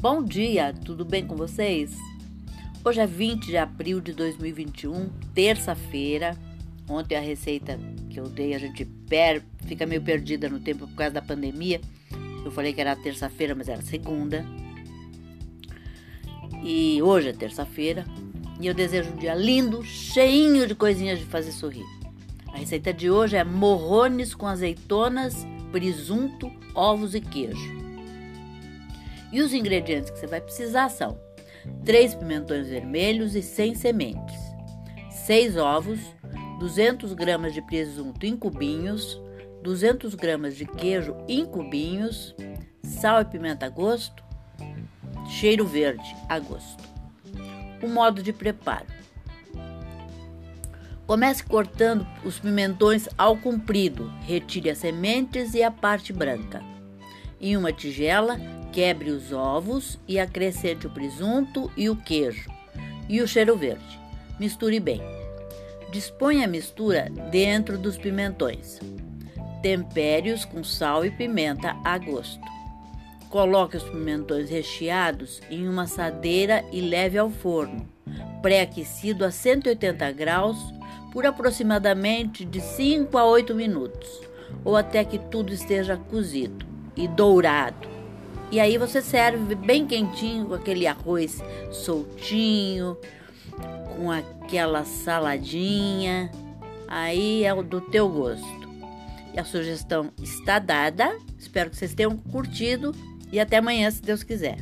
Bom dia, tudo bem com vocês? Hoje é 20 de abril de 2021, terça-feira. Ontem a receita que eu dei, a gente per... fica meio perdida no tempo por causa da pandemia. Eu falei que era terça-feira, mas era segunda. E hoje é terça-feira. E eu desejo um dia lindo, cheinho de coisinhas de fazer sorrir. A receita de hoje é morrones com azeitonas, presunto, ovos e queijo. E os ingredientes que você vai precisar são 3 pimentões vermelhos e 100 sementes, 6 ovos, 200 gramas de presunto em cubinhos, 200 gramas de queijo em cubinhos, sal e pimenta a gosto, cheiro verde a gosto. O modo de preparo. Comece cortando os pimentões ao comprido, retire as sementes e a parte branca. Em uma tigela, Quebre os ovos e acrescente o presunto e o queijo e o cheiro verde. Misture bem. Disponha a mistura dentro dos pimentões. Tempere-os com sal e pimenta a gosto. Coloque os pimentões recheados em uma assadeira e leve ao forno, pré-aquecido a 180 graus por aproximadamente de 5 a 8 minutos, ou até que tudo esteja cozido e dourado. E aí você serve bem quentinho com aquele arroz soltinho, com aquela saladinha. Aí é do teu gosto. E a sugestão está dada. Espero que vocês tenham curtido e até amanhã, se Deus quiser.